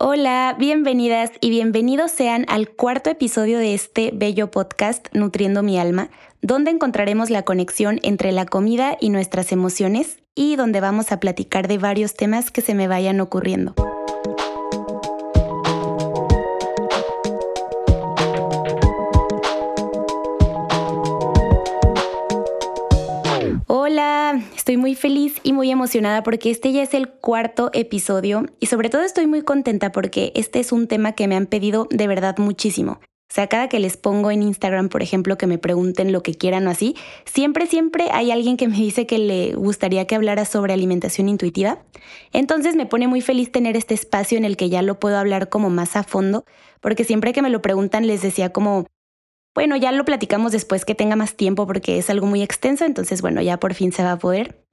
Hola, bienvenidas y bienvenidos sean al cuarto episodio de este bello podcast Nutriendo mi alma, donde encontraremos la conexión entre la comida y nuestras emociones y donde vamos a platicar de varios temas que se me vayan ocurriendo. Estoy muy feliz y muy emocionada porque este ya es el cuarto episodio y sobre todo estoy muy contenta porque este es un tema que me han pedido de verdad muchísimo. O sea, cada que les pongo en Instagram, por ejemplo, que me pregunten lo que quieran o así, siempre, siempre hay alguien que me dice que le gustaría que hablara sobre alimentación intuitiva. Entonces me pone muy feliz tener este espacio en el que ya lo puedo hablar como más a fondo, porque siempre que me lo preguntan les decía como, bueno, ya lo platicamos después que tenga más tiempo porque es algo muy extenso, entonces bueno, ya por fin se va a poder.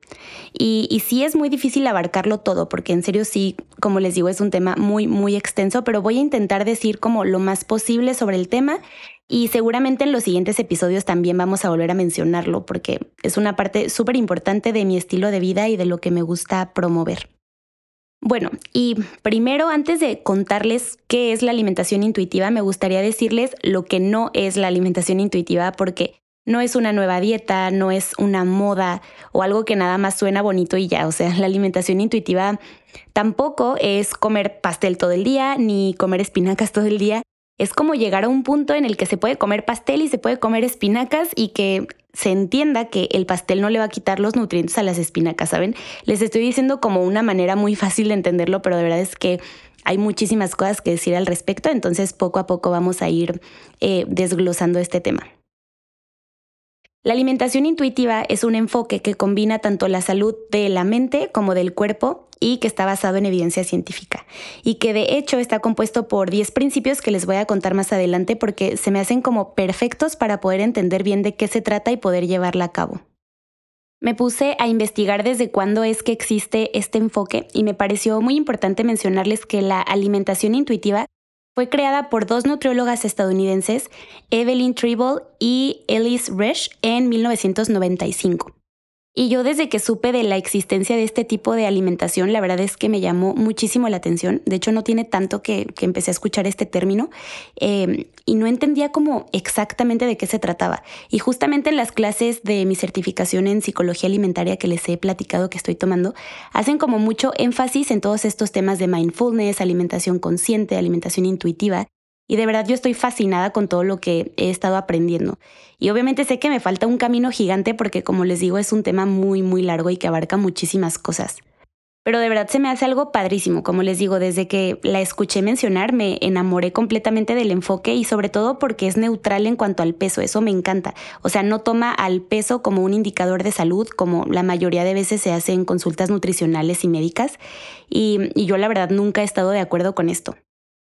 Y, sí es muy difícil abarcarlo todo, porque en serio sí, como les digo, es un tema muy, muy extenso, pero voy a intentar decir como lo más posible sobre el tema y seguramente en los siguientes episodios también vamos a volver a mencionarlo, porque es una parte súper importante de mi estilo de vida y de lo que me gusta promover. Bueno, y primero, antes de contarles qué es la alimentación intuitiva, me gustaría decirles lo que no es la alimentación intuitiva, porque no es una nueva dieta, no es una moda o algo que nada más suena bonito y ya. O sea, la alimentación intuitiva tampoco es comer pastel todo el día ni comer espinacas todo el día. Es como llegar a un punto en el que se puede comer pastel y se puede comer espinacas y que se entienda que el pastel no le va a quitar los nutrientes a las espinacas, ¿saben? Les estoy diciendo como una manera muy fácil de entenderlo, pero de verdad es que hay muchísimas cosas que decir al respecto, entonces poco a poco vamos a ir eh, desglosando este tema. La alimentación intuitiva es un enfoque que combina tanto la salud de la mente como del cuerpo y que está basado en evidencia científica y que de hecho está compuesto por 10 principios que les voy a contar más adelante porque se me hacen como perfectos para poder entender bien de qué se trata y poder llevarla a cabo. Me puse a investigar desde cuándo es que existe este enfoque y me pareció muy importante mencionarles que la alimentación intuitiva fue creada por dos nutriólogas estadounidenses, Evelyn Tribble y Elise Resch, en 1995. Y yo desde que supe de la existencia de este tipo de alimentación, la verdad es que me llamó muchísimo la atención. De hecho, no tiene tanto que, empecé a escuchar este término em, y no entendía como exactamente de qué se trataba. Y justamente en las clases de mi certificación en psicología alimentaria que les he platicado que estoy tomando, hacen como mucho énfasis en todos estos temas de mindfulness, alimentación consciente, alimentación intuitiva. Y de verdad yo estoy fascinada con todo lo que he estado aprendiendo. Y obviamente sé que me falta un camino gigante porque como les digo es un tema muy muy largo y que abarca muchísimas cosas. Pero de verdad se me hace algo padrísimo, como les digo, desde que la escuché mencionar me enamoré completamente del enfoque y sobre todo porque es neutral en cuanto al peso, eso me encanta. O sea, no toma al peso como un indicador de salud, como la mayoría de veces se hace en consultas nutricionales y médicas, y, y yo la verdad nunca he estado de acuerdo con esto.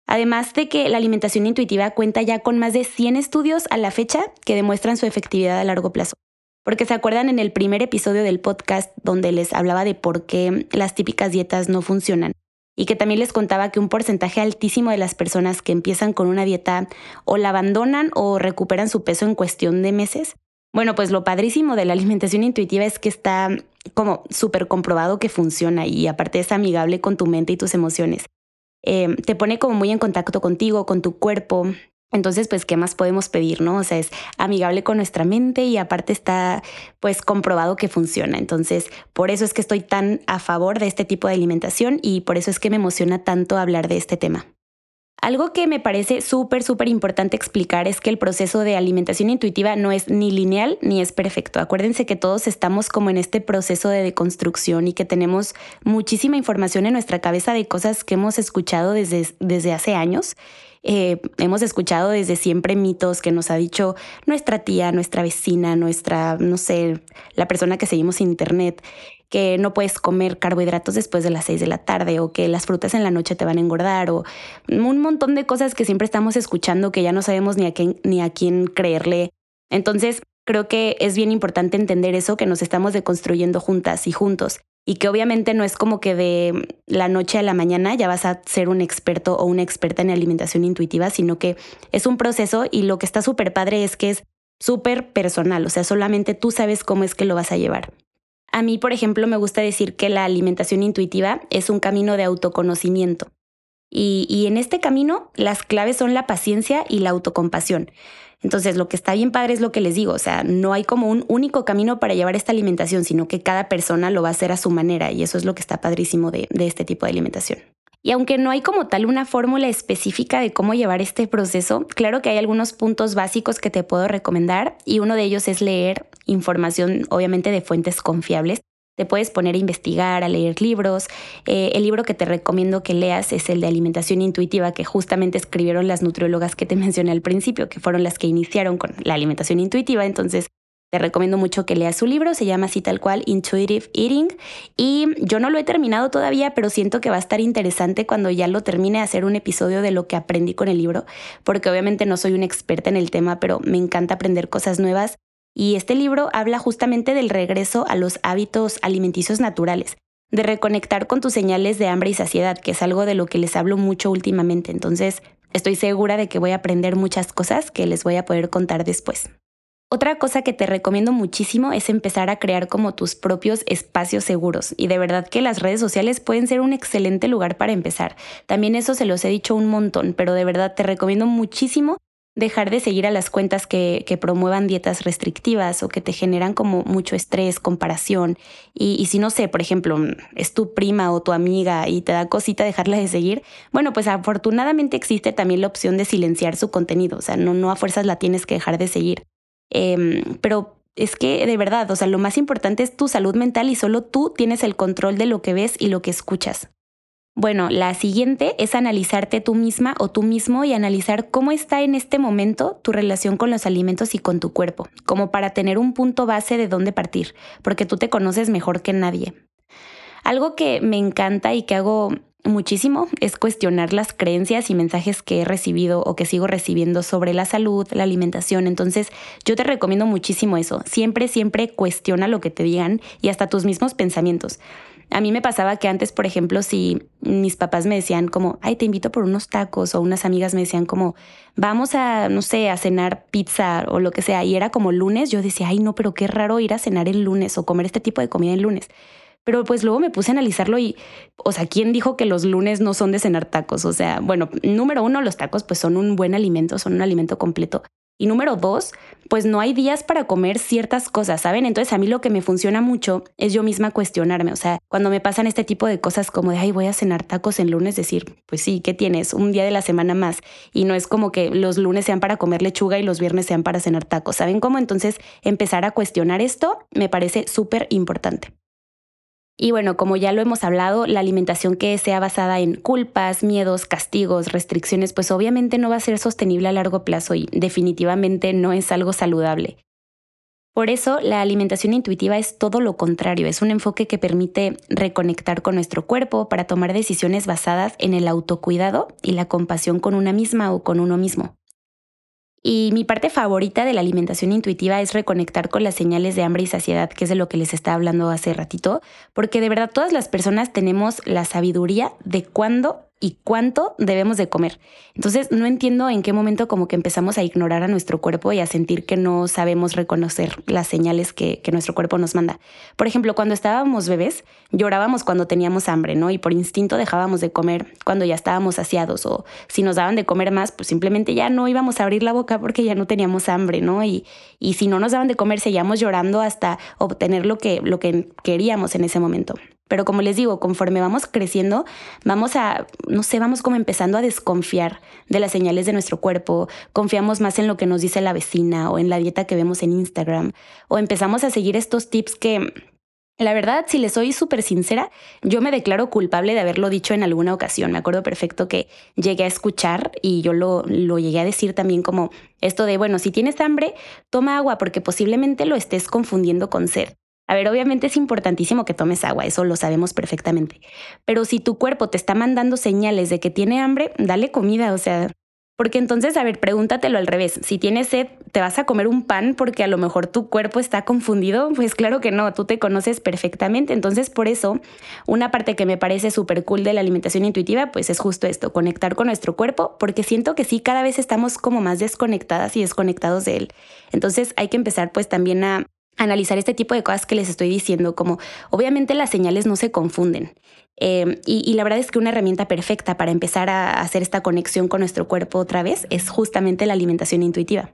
Además de que la alimentación intuitiva cuenta ya con más de 100 estudios a la fecha que demuestran su efectividad a largo plazo. Porque se acuerdan en el primer episodio del podcast donde les hablaba de por qué las típicas dietas no funcionan y que también les contaba que un porcentaje altísimo de las personas que empiezan con una dieta o la abandonan o recuperan su peso en cuestión de meses. Bueno, pues lo padrísimo de la alimentación intuitiva es que está como súper comprobado que funciona y aparte es amigable con tu mente y tus emociones. Em, te pone como muy en contacto contigo, con tu cuerpo. Entonces, pues, ¿qué más podemos pedir, no? O sea, es amigable con nuestra mente y aparte está, pues, comprobado que funciona. Entonces, por eso es que estoy tan a favor de este tipo de alimentación y por eso es que me emociona tanto hablar de este tema. Algo que me parece súper, súper importante explicar es que el proceso de alimentación intuitiva no es ni lineal ni es perfecto. Acuérdense que todos estamos como en este proceso de deconstrucción y que tenemos muchísima información en nuestra cabeza de cosas que hemos escuchado desde, desde hace años. Eh, hemos escuchado desde siempre mitos que nos ha dicho nuestra tía, nuestra vecina, nuestra, no sé, la persona que seguimos en internet que no puedes comer carbohidratos después de las 6 de la tarde o que las frutas en la noche te van a engordar o un montón de cosas que siempre estamos escuchando que ya no sabemos ni a quién, ni a quién creerle. Entonces, creo que es bien importante entender eso, que nos estamos deconstruyendo juntas y juntos y que obviamente no es como que de la noche a la mañana ya vas a ser un experto o una experta en alimentación intuitiva, sino que es un proceso y lo que está súper padre es que es súper personal, o sea, solamente tú sabes cómo es que lo vas a llevar. A mí, por ejemplo, me gusta decir que la alimentación intuitiva es un camino de autoconocimiento. Y, y en este camino las claves son la paciencia y la autocompasión. Entonces, lo que está bien padre es lo que les digo, o sea, no hay como un único camino para llevar esta alimentación, sino que cada persona lo va a hacer a su manera y eso es lo que está padrísimo de, de este tipo de alimentación. Y aunque no hay como tal una fórmula específica de cómo llevar este proceso, claro que hay algunos puntos básicos que te puedo recomendar y uno de ellos es leer información obviamente de fuentes confiables te puedes poner a investigar, a leer libros. Eh, el libro que te recomiendo que leas es el de Alimentación Intuitiva, que justamente escribieron las nutriólogas que te mencioné al principio, que fueron las que iniciaron con la alimentación intuitiva. Entonces, recomiendo mucho que leas su libro, se llama así tal cual Intuitive Eating y yo no lo he terminado todavía, pero siento que va a estar interesante cuando ya lo termine hacer un episodio de lo que aprendí con el libro, porque obviamente no soy una experta en el tema, pero me encanta aprender cosas nuevas y este libro habla justamente del regreso a los hábitos alimenticios naturales, de reconectar con tus señales de hambre y saciedad, que es algo de lo que les hablo mucho últimamente. Entonces, estoy segura de que voy a aprender muchas cosas que les voy a poder contar después. Otra cosa que te recomiendo muchísimo es empezar a crear como tus propios espacios seguros y de verdad que las redes sociales pueden ser un excelente lugar para empezar. También eso se los he dicho un montón, pero de verdad te recomiendo muchísimo dejar de seguir a las cuentas que, promuevan dietas restrictivas o que te generan como mucho estrés, comparación. Y, si no sé, por ejemplo, es tu prima o tu amiga y te da cosita dejarla de seguir, bueno, pues afortunadamente existe también la opción de silenciar su contenido. O sea, no, no a fuerzas la tienes que dejar de seguir. Em, pero es que de verdad, o sea, lo más importante es tu salud mental y solo tú tienes el control de lo que ves y lo que escuchas. Bueno, la siguiente es analizarte tú misma o tú mismo y analizar cómo está en este momento tu relación con los alimentos y con tu cuerpo, como para tener un punto base de dónde partir, porque tú te conoces mejor que nadie. Algo que me encanta y que hago muchísimo es cuestionar las creencias y mensajes que he recibido o que sigo recibiendo sobre la salud, la alimentación. Entonces, yo te recomiendo muchísimo eso. Siempre, siempre cuestiona lo que te digan y hasta tus mismos pensamientos. A mí me pasaba que antes, por ejemplo, si mis papás me decían como, ay, te invito por unos tacos o unas amigas me decían como, vamos a, no sé, a cenar pizza o lo que sea, y era como lunes, yo decía, ay, no, pero qué raro ir a cenar el lunes o comer este tipo de comida el lunes. Pero pues luego me puse a analizarlo y, o sea, ¿quién dijo que los lunes no son de cenar tacos? O sea, bueno, número uno, los tacos pues son un buen alimento, son un alimento completo. Y número dos, pues no hay días para comer ciertas cosas, ¿saben? Entonces a mí lo que me funciona mucho es yo misma cuestionarme, o sea, cuando me pasan este tipo de cosas como de, ay, voy a cenar tacos en lunes, decir, pues sí, ¿qué tienes? Un día de la semana más. Y no es como que los lunes sean para comer lechuga y los viernes sean para cenar tacos, ¿saben cómo? Entonces empezar a cuestionar esto me parece súper importante. Y bueno, como ya lo hemos hablado, la alimentación que sea basada en culpas, miedos, castigos, restricciones, pues obviamente no va a ser sostenible a largo plazo y definitivamente no es algo saludable. Por eso, la alimentación intuitiva es todo lo contrario, es un enfoque que permite reconectar con nuestro cuerpo para tomar decisiones basadas en el autocuidado y la compasión con una misma o con uno mismo. Y mi parte favorita de la alimentación intuitiva es reconectar con las señales de hambre y saciedad, que es de lo que les estaba hablando hace ratito, porque de verdad todas las personas tenemos la sabiduría de cuándo y cuánto debemos de comer. Entonces no entiendo en qué momento como que empezamos a ignorar a nuestro cuerpo y a sentir que no sabemos reconocer las señales que, nuestro cuerpo nos manda. Por ejemplo, cuando estábamos bebés, llorábamos cuando teníamos hambre, ¿no? Y por instinto dejábamos de comer cuando ya estábamos saciados o si nos daban de comer más, pues simplemente ya no íbamos a abrir la boca porque ya no teníamos hambre, ¿no? Y, y si no nos daban de comer, seguíamos llorando hasta obtener lo que, lo que queríamos en ese momento. Pero como les digo, conforme vamos creciendo, vamos a, no sé, vamos como empezando a desconfiar de las señales de nuestro cuerpo, confiamos más en lo que nos dice la vecina o en la dieta que vemos en Instagram, o empezamos a seguir estos tips que, la verdad, si les soy súper sincera, yo me declaro culpable de haberlo dicho en alguna ocasión. Me acuerdo perfecto que llegué a escuchar y yo lo, lo llegué a decir también como esto de, bueno, si tienes hambre, toma agua porque posiblemente lo estés confundiendo con sed. A ver, obviamente es importantísimo que tomes agua, eso lo sabemos perfectamente. Pero si tu cuerpo te está mandando señales de que tiene hambre, dale comida, o sea, porque entonces, a ver, pregúntatelo al revés. Si tienes sed, ¿te vas a comer un pan porque a lo mejor tu cuerpo está confundido? Pues claro que no, tú te conoces perfectamente. Entonces, por eso, una parte que me parece súper cool de la alimentación intuitiva, pues es justo esto, conectar con nuestro cuerpo, porque siento que sí, cada vez estamos como más desconectadas y desconectados de él. Entonces, hay que empezar pues también a analizar este tipo de cosas que les estoy diciendo, como obviamente las señales no se confunden. Em, y, y, la verdad es que una herramienta perfecta para empezar a hacer esta conexión con nuestro cuerpo otra vez es justamente la alimentación intuitiva.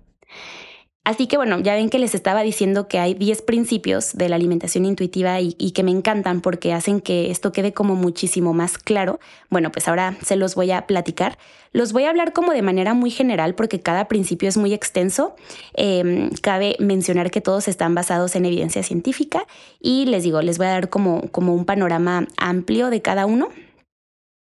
Así que bueno, ya ven que les estaba diciendo que hay 10 principios de la alimentación intuitiva y, que me encantan porque hacen que esto quede como muchísimo más claro. Bueno, pues ahora se los voy a platicar. Los voy a hablar como de manera muy general porque cada principio es muy extenso. Em, cabe mencionar que todos están basados en evidencia científica y les digo, les voy a dar como, como un panorama amplio de cada uno.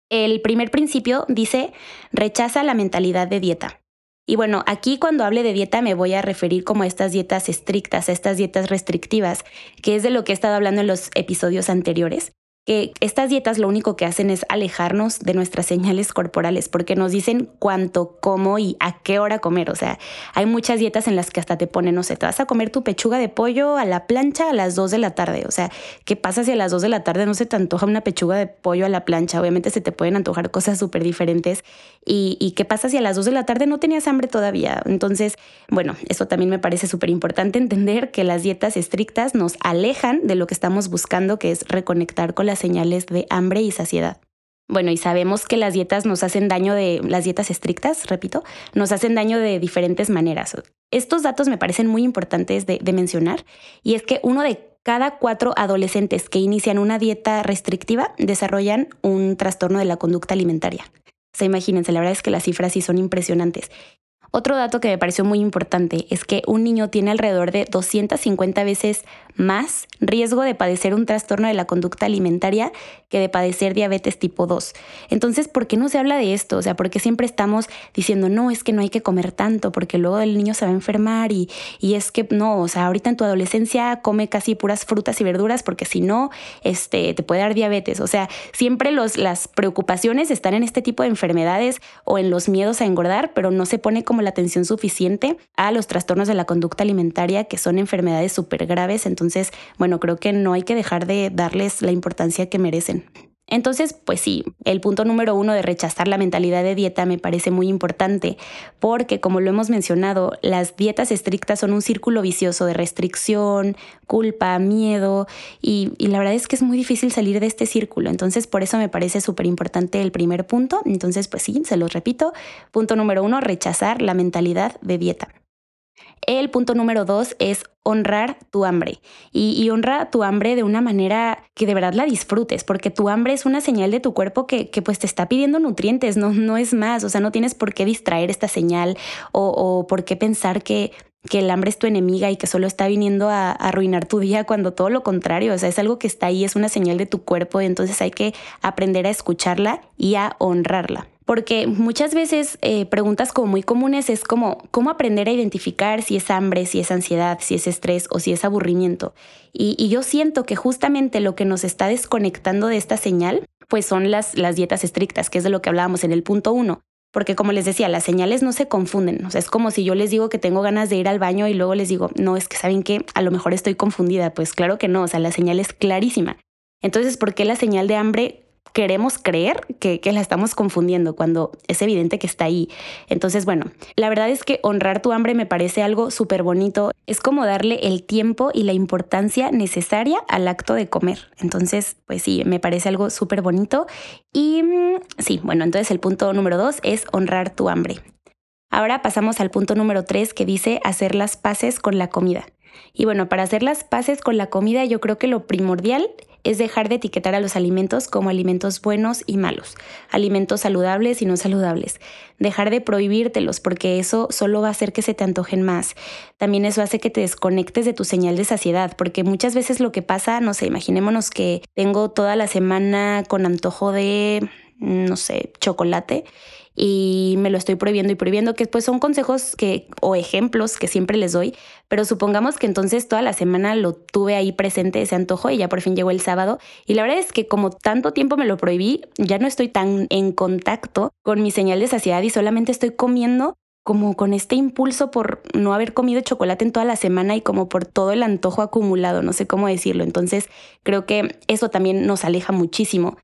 El primer principio dice, rechaza la mentalidad de dieta. Y bueno, aquí cuando hable de dieta me voy a referir como a estas dietas estrictas, a estas dietas restrictivas, que es de lo que he estado hablando en los episodios anteriores que estas dietas lo único que hacen es alejarnos de nuestras señales corporales porque nos dicen cuánto, cómo y a qué hora comer. O sea, hay muchas dietas en las que hasta te ponen, no sé, te vas a comer tu pechuga de pollo a la plancha a las 2 de la tarde. O sea, ¿qué pasa si a las 2 de la tarde no se te antoja una pechuga de pollo a la plancha? Obviamente se te pueden antojar cosas súper diferentes. ¿Y, ¿Y qué pasa si a las 2 de la tarde no tenías hambre todavía? Entonces, bueno, eso también me parece súper importante entender que las dietas estrictas nos alejan de lo que estamos buscando, que es reconectar con la señales de hambre y saciedad. Bueno, y sabemos que las dietas nos hacen daño de, las dietas estrictas, repito, nos hacen daño de diferentes maneras. Estos datos me parecen muy importantes de, mencionar y es que uno de cada cuatro adolescentes que inician una dieta restrictiva desarrollan un trastorno de la conducta alimentaria. O sea, imagínense, la verdad es que las cifras sí son impresionantes. Otro dato que me pareció muy importante es que un niño tiene alrededor de 250 veces más riesgo de padecer un trastorno de la conducta alimentaria que de padecer diabetes tipo 2. Entonces, ¿por qué no se habla de esto? O sea, porque siempre estamos diciendo, no, es que no hay que comer tanto, porque luego el niño se va a enfermar y, y es que no, o sea, ahorita en tu adolescencia come casi puras frutas y verduras porque si no, este, te puede dar diabetes. O sea, siempre los, las preocupaciones están en este tipo de enfermedades o en los miedos a engordar, pero no se pone como la atención suficiente a los trastornos de la conducta alimentaria, que son enfermedades súper graves. Entonces, bueno, creo que no hay que dejar de darles la importancia que merecen. Entonces, pues sí, el punto número uno de rechazar la mentalidad de dieta me parece muy importante, porque como lo hemos mencionado, las dietas estrictas son un círculo vicioso de restricción, culpa, miedo, y, la verdad es que es muy difícil salir de este círculo. Entonces, por eso me parece súper importante el primer punto. Entonces, pues sí, se los repito. Punto número uno, rechazar la mentalidad de dieta. El punto número dos es honrar tu hambre. Y, honra tu hambre de una manera que de verdad la disfrutes, porque tu hambre es una señal de tu cuerpo que, pues te está pidiendo nutrientes, no, no es más, o sea, no tienes por qué distraer esta señal o, por qué pensar que que el hambre es tu enemiga y que solo está viniendo a, arruinar tu día cuando todo lo contrario, o sea, es algo que está ahí, es una señal de tu cuerpo. Y entonces hay que aprender a escucharla y a honrarla porque muchas veces eh, preguntas como muy comunes es como cómo aprender a identificar si es hambre, si es ansiedad, si es estrés o si es aburrimiento. Y, yo siento que justamente lo que nos está desconectando de esta señal, pues son las, las dietas estrictas, que es de lo que hablábamos en el punto uno. Porque como les decía, las señales no se confunden. O sea, es como si yo les digo que tengo ganas de ir al baño y luego les digo, no, es que saben que a lo mejor estoy confundida. Pues claro que no, o sea, la señal es clarísima. Entonces, ¿por qué la señal de hambre queremos creer que, la estamos confundiendo cuando es evidente que está ahí. Entonces, bueno, la verdad es que honrar tu hambre me parece algo súper bonito. Es como darle el tiempo y la importancia necesaria al acto de comer. Entonces, pues sí, me parece algo súper bonito. Y mm, sí, bueno, entonces el punto número dos es honrar tu hambre. Ahora pasamos al punto número tres que dice hacer las paces con la comida. Y bueno, para hacer las paces con la comida yo creo que lo primordial es dejar de etiquetar a los alimentos como alimentos buenos y malos, alimentos saludables y no saludables. Dejar de prohibírtelos porque eso solo va a hacer que se te antojen más. También eso hace que te desconectes de tu señal de saciedad, porque muchas veces lo que pasa, no sé, imaginémonos que tengo toda la semana con antojo de, no sé, chocolate y me lo estoy prohibiendo y prohibiendo, que pues son consejos que o ejemplos que siempre les doy, pero supongamos que entonces toda la semana lo tuve ahí presente ese antojo y ya por fin llegó el sábado y la verdad es que como tanto tiempo me lo prohibí, ya no estoy tan en contacto con mi señal de saciedad y solamente estoy comiendo como con este impulso por no haber comido chocolate en toda la semana y como por todo el antojo acumulado, no sé cómo decirlo. Entonces creo que eso también nos aleja muchísimo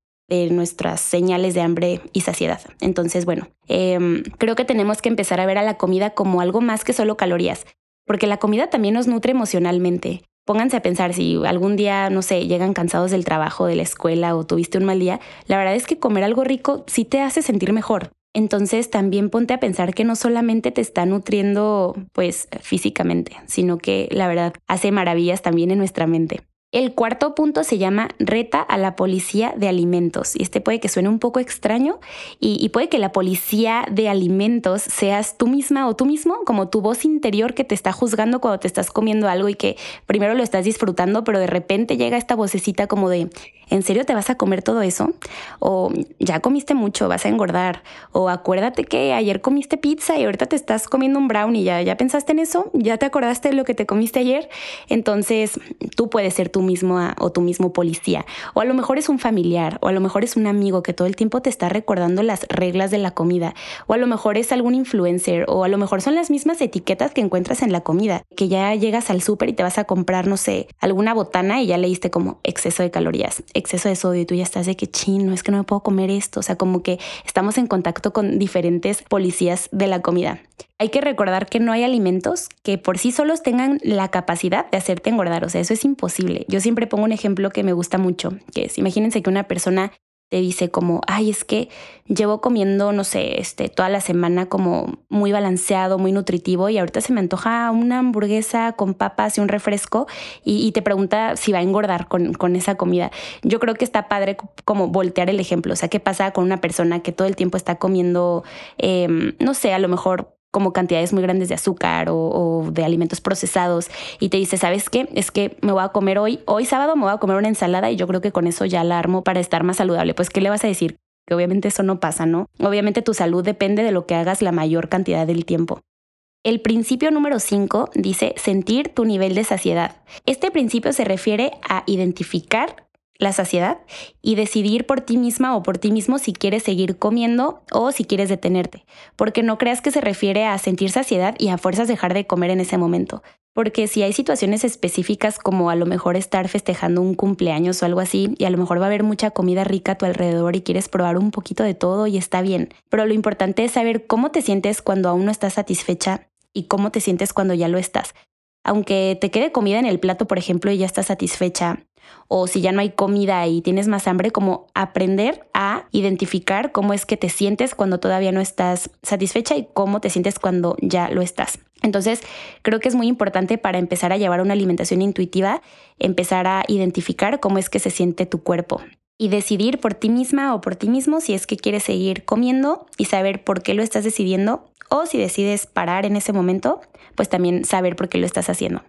nuestras señales de hambre y saciedad. Entonces, bueno, em, creo que tenemos que empezar a ver a la comida como algo más que solo calorías, porque la comida también nos nutre emocionalmente. pónganse a pensar si algún día, no sé, llegan cansados del trabajo, de la escuela o tuviste un mal día, la verdad es que comer algo rico sí te hace sentir mejor. Entonces también ponte a pensar que no solamente te está nutriendo pues físicamente, sino que la verdad hace maravillas también en nuestra mente. El cuarto punto se llama reta a la policía de alimentos. Y este puede que suene un poco extraño y, puede que la policía de alimentos seas tú misma o tú mismo, como tu voz interior que te está juzgando cuando te estás comiendo algo y que primero lo estás disfrutando, pero de repente llega esta vocecita como de, ¿en serio te vas a comer todo eso? O ya comiste mucho, vas a engordar. O acuérdate que ayer comiste pizza y ahorita te estás comiendo un brownie, ¿ya, ya pensaste en eso? ¿Ya te acordaste de lo que te comiste ayer? Entonces tú puedes ser tú mismo o tu mismo policía. O a lo mejor es un familiar, o a lo mejor es un amigo que todo el tiempo te está recordando las reglas de la comida, o a lo mejor es algún influencer, o a lo mejor son las mismas etiquetas que encuentras en la comida, que ya llegas al súper y te vas a comprar, no sé, alguna botana y ya leíste como exceso de calorías, exceso de sodio y tú ya estás de que chino, es que no me puedo comer esto. O sea, como que estamos en contacto con diferentes policías de la comida. Hay que recordar que no hay alimentos que por sí solos tengan la capacidad de hacerte engordar. O sea, eso es imposible. Yo siempre pongo un ejemplo que me gusta mucho, que es, imagínense que una persona te dice como, ay, es que llevo comiendo, no sé, este, toda la semana como muy balanceado, muy nutritivo y ahorita se me antoja una hamburguesa con papas y un refresco y, te pregunta si va a engordar con, con, esa comida. Yo creo que está padre como voltear el ejemplo, o sea, ¿qué pasa con una persona que todo el tiempo está comiendo, em, no sé, a lo mejor como cantidades muy grandes de azúcar o, de alimentos procesados y te dice, ¿sabes qué? Es que me voy a comer hoy, hoy sábado me voy a comer una ensalada y yo creo que con eso ya la armo para estar más saludable. Pues, ¿qué le vas a decir? Que obviamente eso no pasa, ¿no? Obviamente tu salud depende de lo que hagas la mayor cantidad del tiempo. El principio número 5 dice sentir tu nivel de saciedad. Este principio se refiere a identificar la saciedad y decidir por ti misma o por ti mismo si quieres seguir comiendo o si quieres detenerte. Porque no creas que se refiere a sentir saciedad y a fuerzas dejar de comer en ese momento. Porque si hay situaciones específicas como a lo mejor estar festejando un cumpleaños o algo así, y a lo mejor va a haber mucha comida rica a tu alrededor y quieres probar un poquito de todo y está bien. Pero lo importante es saber cómo te sientes cuando aún no estás satisfecha y cómo te sientes cuando ya lo estás. Aunque te quede comida en el plato, por ejemplo, y ya estás satisfecha, o si ya no hay comida y tienes más hambre, como aprender a identificar cómo es que te sientes cuando todavía no estás satisfecha y cómo te sientes cuando ya lo estás. Entonces, creo que es muy importante para empezar a llevar una alimentación intuitiva, empezar a identificar cómo es que se siente tu cuerpo y decidir por ti misma o por ti mismo si es que quieres seguir comiendo y saber por qué lo estás decidiendo o si decides parar en ese momento, pues también saber por qué lo estás haciendo.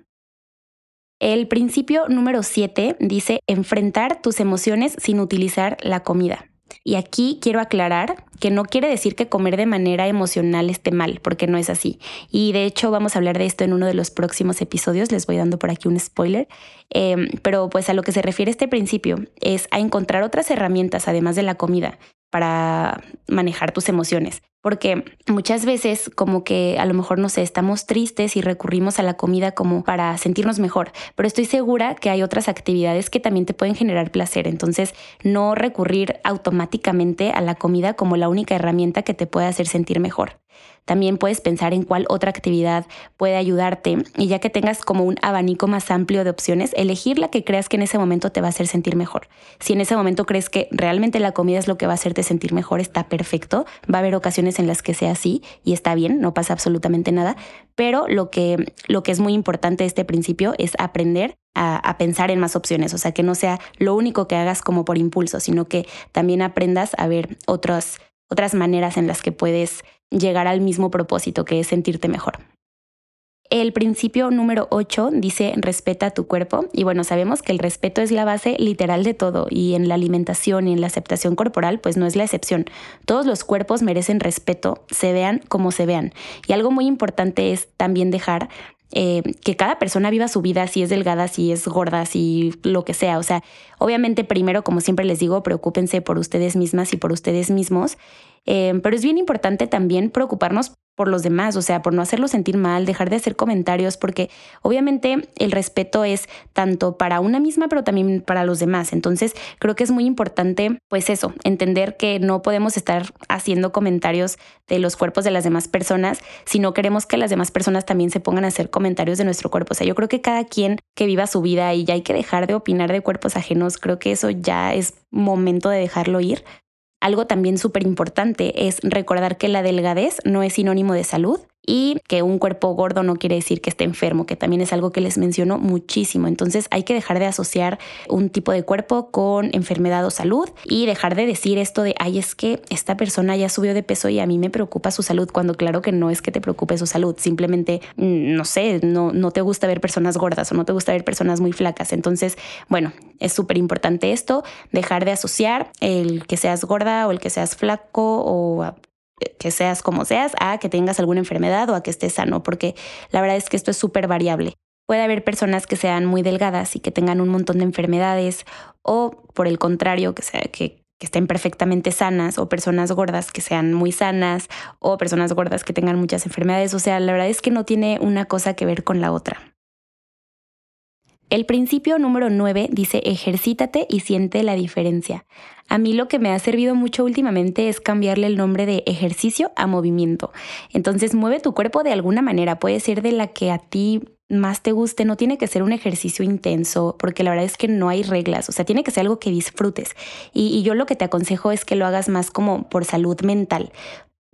El principio número 7 dice enfrentar tus emociones sin utilizar la comida. Y aquí quiero aclarar que no quiere decir que comer de manera emocional esté mal, porque no es así. Y de hecho vamos a hablar de esto en uno de los próximos episodios, les voy dando por aquí un spoiler. Em, pero pues a lo que se refiere este principio es a encontrar otras herramientas además de la comida para manejar tus emociones porque muchas veces como que a lo mejor, no sé, estamos tristes y recurrimos a la comida como para sentirnos mejor, pero estoy segura que hay otras actividades que también te pueden generar placer, entonces no recurrir automáticamente a la comida como la única herramienta que te puede hacer sentir mejor. También puedes pensar en cuál otra actividad puede ayudarte y ya que tengas como un abanico más amplio de opciones, elegir la que creas que en ese momento te va a hacer sentir mejor. Si en ese momento crees que realmente la comida es lo que va a hacerte sentir mejor, está perfecto. Va a haber ocasiones en las que sea así y está bien, no pasa absolutamente nada. Pero lo que, lo que es muy importante de este principio es aprender a, pensar en más opciones, o sea, que no sea lo único que hagas como por impulso, sino que también aprendas a ver otras, otras maneras en las que puedes llegar al mismo propósito, que es sentirte mejor. El principio número 8 dice respeta tu cuerpo y bueno, sabemos que el respeto es la base literal de todo y en la alimentación y en la aceptación corporal pues no es la excepción. Todos los cuerpos merecen respeto, se vean como se vean. Y algo muy importante es también dejar eh, que cada persona viva su vida, si es delgada, si es gorda, si lo que sea. O sea, obviamente primero, como siempre les digo, preocúpense por ustedes mismas y por ustedes mismos. Eh, pero es bien importante también preocuparnos por los demás, o sea, por no hacerlo sentir mal, dejar de hacer comentarios, porque obviamente el respeto es tanto para una misma, pero también para los demás. Entonces, creo que es muy importante, pues eso, entender que no podemos estar haciendo comentarios de los cuerpos de las demás personas si no queremos que las demás personas también se pongan a hacer comentarios de nuestro cuerpo. O sea, yo creo que cada quien que viva su vida y ya hay que dejar de opinar de cuerpos ajenos, creo que eso ya es momento de dejarlo ir. Algo también súper importante es recordar que la delgadez no es sinónimo de salud y que un cuerpo gordo no quiere decir que esté enfermo, que también es algo que les menciono muchísimo. Entonces hay que dejar de asociar un tipo de cuerpo con enfermedad o salud y dejar de decir esto de, ay, es que esta persona ya subió de peso y a mí me preocupa su salud, cuando claro que no es que te preocupe su salud, simplemente, mm, no sé, no, no te gusta ver personas gordas o no te gusta ver personas muy flacas. Entonces, bueno, es súper importante esto, dejar de asociar el que seas gorda o el que seas flaco o que seas como seas, a que tengas alguna enfermedad o a que estés sano, porque la verdad es que esto es súper variable. Puede haber personas que sean muy delgadas y que tengan un montón de enfermedades, o por el contrario, que, sea, que, que estén perfectamente sanas, o personas gordas que sean muy sanas, o personas gordas que tengan muchas enfermedades. O sea, la verdad es que no tiene una cosa que ver con la otra. El principio número 9 dice ejercítate y siente la diferencia. A mí lo que me ha servido mucho últimamente es cambiarle el nombre de ejercicio a movimiento. Entonces mueve tu cuerpo de alguna manera, puede ser de la que a ti más te guste, no tiene que ser un ejercicio intenso, porque la verdad es que no hay reglas, o sea, tiene que ser algo que disfrutes. Y, y yo lo que te aconsejo es que lo hagas más como por salud mental,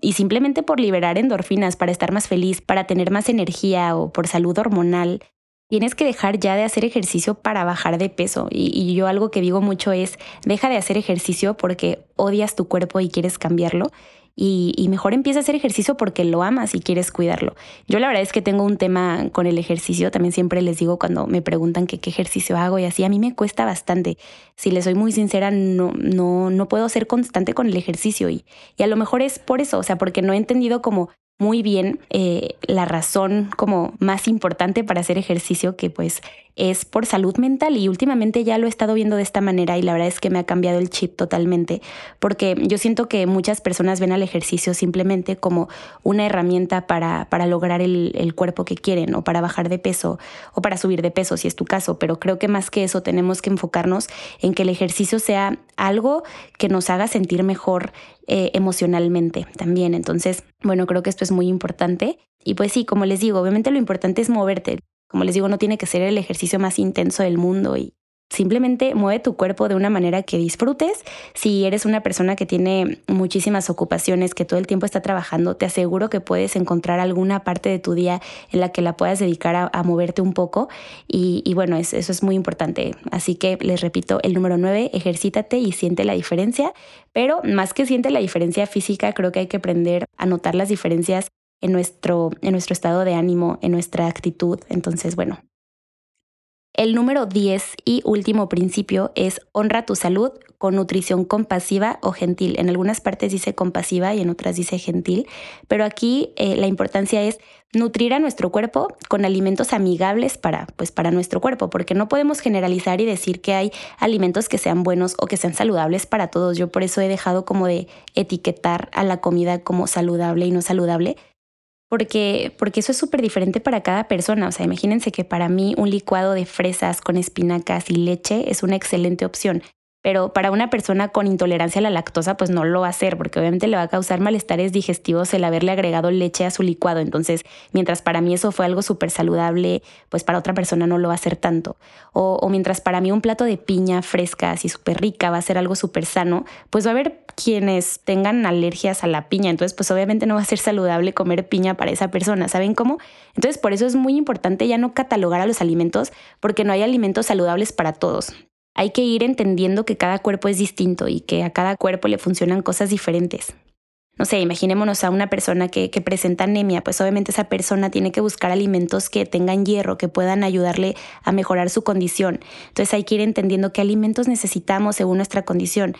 y simplemente por liberar endorfinas, para estar más feliz, para tener más energía o por salud hormonal, tienes que dejar ya de hacer ejercicio para bajar de peso. Y, yo algo que digo mucho es, deja de hacer ejercicio porque odias tu cuerpo y quieres cambiarlo. Y, mejor empieza a hacer ejercicio porque lo amas y quieres cuidarlo. Yo la verdad es que tengo un tema con el ejercicio, también siempre les digo cuando me preguntan qué ejercicio hago y así, a mí me cuesta bastante. Si les soy muy sincera, no, no, no puedo ser constante con el ejercicio y, y a lo mejor es por eso, o sea, porque no he entendido como muy bien eh, la razón como más importante para hacer ejercicio, que pues es por salud mental y últimamente ya lo he estado viendo de esta manera y la verdad es que me ha cambiado el chip totalmente, porque yo siento que muchas personas ven al ejercicio simplemente como una herramienta para, para lograr el, cuerpo que quieren o para bajar de peso o para subir de peso, si es tu caso, pero creo que más que eso tenemos que enfocarnos en que el ejercicio sea algo que nos haga sentir mejor eh, emocionalmente también. Entonces, bueno, creo que esto es muy importante. Y pues sí, como les digo, obviamente lo importante es moverte. Como les digo, no tiene que ser el ejercicio más intenso del mundo y Simplemente mueve tu cuerpo de una manera que disfrutes. Si eres una persona que tiene muchísimas ocupaciones, que todo el tiempo está trabajando, te aseguro que puedes encontrar alguna parte de tu día en la que la puedas dedicar a, moverte un poco. Y, bueno, eso es muy importante. Así que les repito, el número 9, ejercítate y siente la diferencia. Pero más que siente la diferencia física, creo que hay que aprender a notar las diferencias en nuestro, en nuestro estado de ánimo, en nuestra actitud. Entonces, bueno, el número 10 y último principio es honra tu salud con nutrición compasiva o gentil. En algunas partes dice compasiva y en otras dice gentil, pero aquí eh, la importancia es nutrir a nuestro cuerpo con alimentos amigables para, pues, para nuestro cuerpo, porque no podemos generalizar y decir que hay alimentos que sean buenos o que sean saludables para todos. Yo por eso he dejado como de etiquetar a la comida como saludable y no saludable, porque, porque eso es súper diferente para cada persona. O sea, imagínense que para mí un licuado de fresas con espinacas y leche es una excelente opción. Pero para una persona con intolerancia a la lactosa, pues no lo va a hacer, porque obviamente le va a causar malestares digestivos el haberle agregado leche a su licuado. Entonces, mientras para mí eso fue algo súper saludable, pues para otra persona no lo va a hacer tanto. O, mientras para mí un plato de piña fresca, así súper rica, va a ser algo súper sano, pues va a haber quienes tengan alergias a la piña. Entonces, pues obviamente no va a ser saludable comer piña para esa persona. ¿Saben cómo? Entonces, por eso es muy importante ya no catalogar a los alimentos, porque no hay alimentos saludables para todos hay que ir entendiendo que cada cuerpo es distinto y que a cada cuerpo le funcionan cosas diferentes. No sé, imaginémonos a una persona que, presenta anemia, pues obviamente esa persona tiene que buscar alimentos que tengan hierro, que puedan ayudarle a mejorar su condición. Entonces hay que ir entendiendo qué alimentos necesitamos según nuestra condición.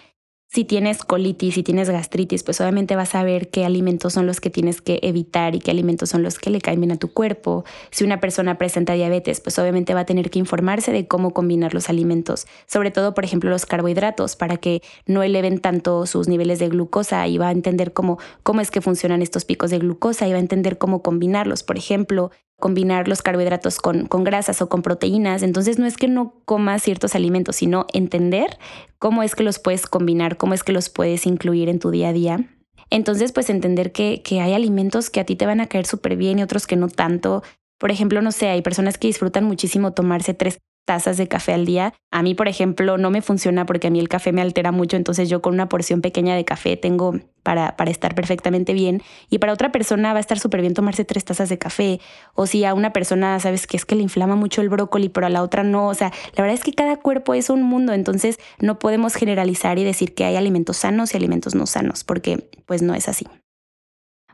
Si tienes colitis, si tienes gastritis, pues obviamente vas a ver qué alimentos son los que tienes que evitar y qué alimentos son los que le caen bien a tu cuerpo. Si una persona presenta diabetes, pues obviamente va a tener que informarse de cómo combinar los alimentos, sobre todo, por ejemplo, los carbohidratos, para que no eleven tanto sus niveles de glucosa y va a entender cómo, cómo es que funcionan estos picos de glucosa y va a entender cómo combinarlos. Por ejemplo, combinar los carbohidratos con, con, grasas o con proteínas. Entonces no es que no comas ciertos alimentos, sino entender cómo es que los puedes combinar, cómo es que los puedes incluir en tu día a día. Entonces, pues entender que, que hay alimentos que a ti te van a caer súper bien y otros que no tanto. Por ejemplo, no sé, hay personas que disfrutan muchísimo tomarse tres tazas de café al día. A mí, por ejemplo, no me funciona porque a mí el café me altera mucho, entonces yo con una porción pequeña de café tengo para, para estar perfectamente bien. Y para otra persona va a estar súper bien tomarse tres tazas de café. O si a una persona, sabes que es que le inflama mucho el brócoli, pero a la otra no. O sea, la verdad es que cada cuerpo es un mundo, entonces no podemos generalizar y decir que hay alimentos sanos y alimentos no sanos, porque pues no es así.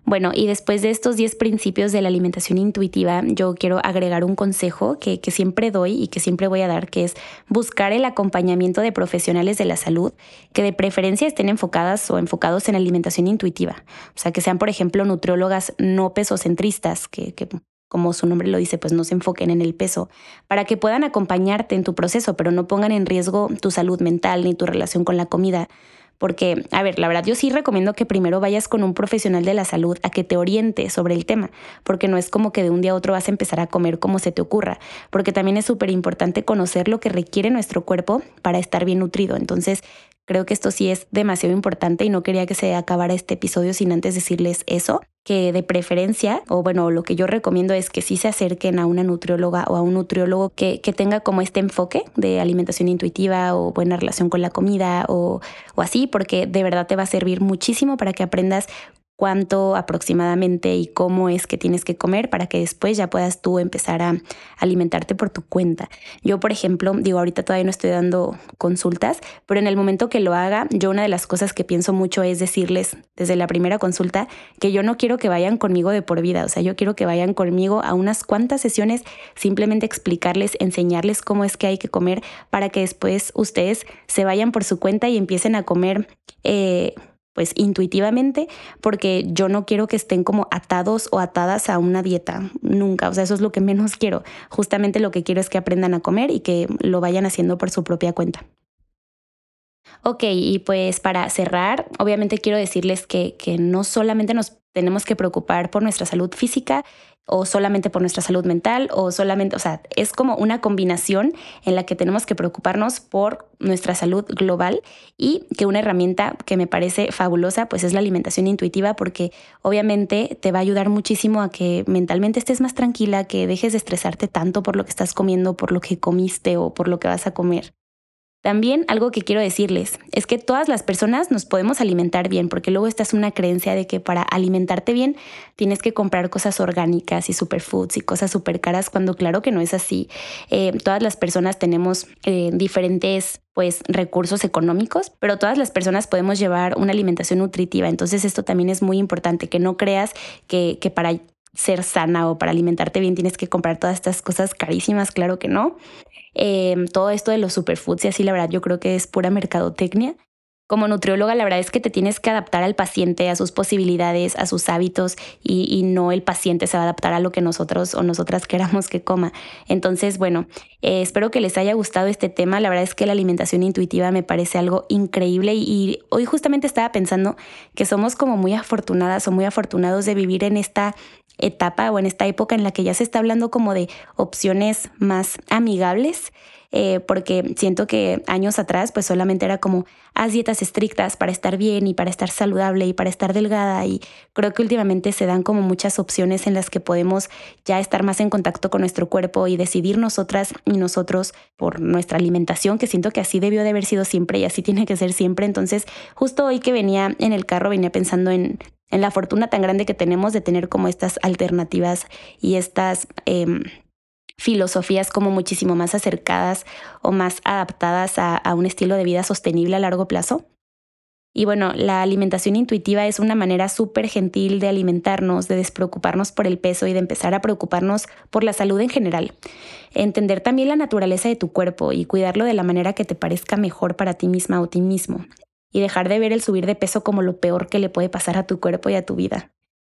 Bueno, y después de estos 10 principios de la alimentación intuitiva, yo quiero agregar un consejo que, que, siempre doy y que siempre voy a dar, que es buscar el acompañamiento de profesionales de la salud que de preferencia estén enfocadas o enfocados en alimentación intuitiva. O sea, que sean, por ejemplo, nutriólogas no pesocentristas, que, que como su nombre lo dice, pues no se enfoquen en el peso, para que puedan acompañarte en tu proceso, pero no pongan en riesgo tu salud mental ni tu relación con la comida. Porque, a ver, la verdad yo sí recomiendo que primero vayas con un profesional de la salud a que te oriente sobre el tema, porque no es como que de un día a otro vas a empezar a comer como se te ocurra, porque también es súper importante conocer lo que requiere nuestro cuerpo para estar bien nutrido. Entonces, Creo que esto sí es demasiado importante y no quería que se acabara este episodio sin antes decirles eso, que de preferencia, o bueno, lo que yo recomiendo es que sí se acerquen a una nutrióloga o a un nutriólogo que, que tenga como este enfoque de alimentación intuitiva o buena relación con la comida o, o así, porque de verdad te va a servir muchísimo para que aprendas cuánto aproximadamente y cómo es que tienes que comer para que después ya puedas tú empezar a alimentarte por tu cuenta. Yo, por ejemplo, digo, ahorita todavía no estoy dando consultas, pero en el momento que lo haga, yo una de las cosas que pienso mucho es decirles desde la primera consulta que yo no quiero que vayan conmigo de por vida, o sea, yo quiero que vayan conmigo a unas cuantas sesiones, simplemente explicarles, enseñarles cómo es que hay que comer para que después ustedes se vayan por su cuenta y empiecen a comer. Eh, pues intuitivamente, porque yo no quiero que estén como atados o atadas a una dieta, nunca, o sea, eso es lo que menos quiero. Justamente lo que quiero es que aprendan a comer y que lo vayan haciendo por su propia cuenta. Ok, y pues para cerrar, obviamente quiero decirles que, que no solamente nos tenemos que preocupar por nuestra salud física, o solamente por nuestra salud mental o solamente, o sea, es como una combinación en la que tenemos que preocuparnos por nuestra salud global y que una herramienta que me parece fabulosa pues es la alimentación intuitiva porque obviamente te va a ayudar muchísimo a que mentalmente estés más tranquila, que dejes de estresarte tanto por lo que estás comiendo, por lo que comiste o por lo que vas a comer. También algo que quiero decirles es que todas las personas nos podemos alimentar bien, porque luego esta es una creencia de que para alimentarte bien tienes que comprar cosas orgánicas y superfoods y cosas súper caras, cuando claro que no es así. Eh, todas las personas tenemos eh, diferentes pues recursos económicos, pero todas las personas podemos llevar una alimentación nutritiva. Entonces esto también es muy importante, que no creas que, que para ser sana o para alimentarte bien tienes que comprar todas estas cosas carísimas, claro que no. Em, todo esto de los superfoods y así, la verdad, yo creo que es pura mercadotecnia. Como nutrióloga, la verdad es que te tienes que adaptar al paciente, a sus posibilidades, a sus hábitos y, no el paciente se va a adaptar a lo que nosotros o nosotras queramos que coma. Entonces, bueno, eh, espero que les haya gustado este tema. La verdad es que la alimentación intuitiva me parece algo increíble y hoy justamente estaba pensando que somos como muy afortunadas o muy afortunados de vivir en esta etapa o en esta época en la que ya se está hablando como de opciones más amigables, eh, porque siento que años atrás pues solamente era como haz dietas estrictas para estar bien y para estar saludable y para estar delgada y creo que últimamente se dan como muchas opciones en las que podemos ya estar más en contacto con nuestro cuerpo y decidir nosotras y nosotros por nuestra alimentación, que siento que así debió de haber sido siempre y así tiene que ser siempre. Entonces, justo hoy que venía en el carro venía pensando en en la fortuna tan grande que tenemos de tener como estas alternativas y estas em, filosofías como muchísimo más acercadas o más adaptadas a, a un estilo de vida sostenible a largo plazo. Y bueno, la alimentación intuitiva es una manera súper gentil de alimentarnos, de despreocuparnos por el peso y de empezar a preocuparnos por la salud en general. Entender también la naturaleza de tu cuerpo y cuidarlo de la manera que te parezca mejor para ti misma o ti mismo. Y dejar de ver el subir de peso como lo peor que le puede pasar a tu cuerpo y a tu vida.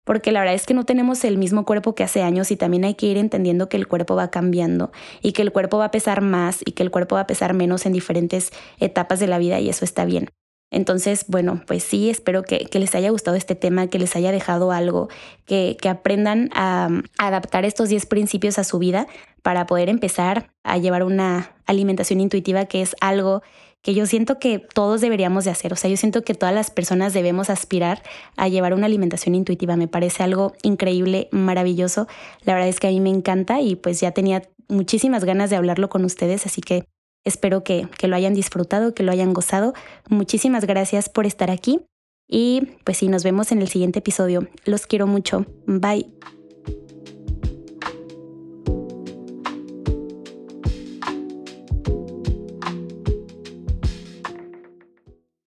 Porque la verdad es que no tenemos el mismo cuerpo que hace años y también hay que ir entendiendo que el cuerpo va cambiando y que el cuerpo va a pesar más y que el cuerpo va a pesar menos en diferentes etapas de la vida y eso está bien. Entonces, bueno, pues sí, espero que, les haya gustado este tema, que les haya dejado algo, que, aprendan a, a adaptar estos 10 principios a su vida para poder empezar a llevar una alimentación intuitiva, que es algo que yo siento que todos deberíamos de hacer. O sea, yo siento que todas las personas debemos aspirar a llevar una alimentación intuitiva. Me parece algo increíble, maravilloso. La verdad es que a mí me encanta y pues ya tenía muchísimas ganas de hablarlo con ustedes, así que Espero que, que lo hayan disfrutado, que lo hayan gozado. Muchísimas gracias por estar aquí y pues sí, nos vemos en el siguiente episodio. Los quiero mucho. Bye.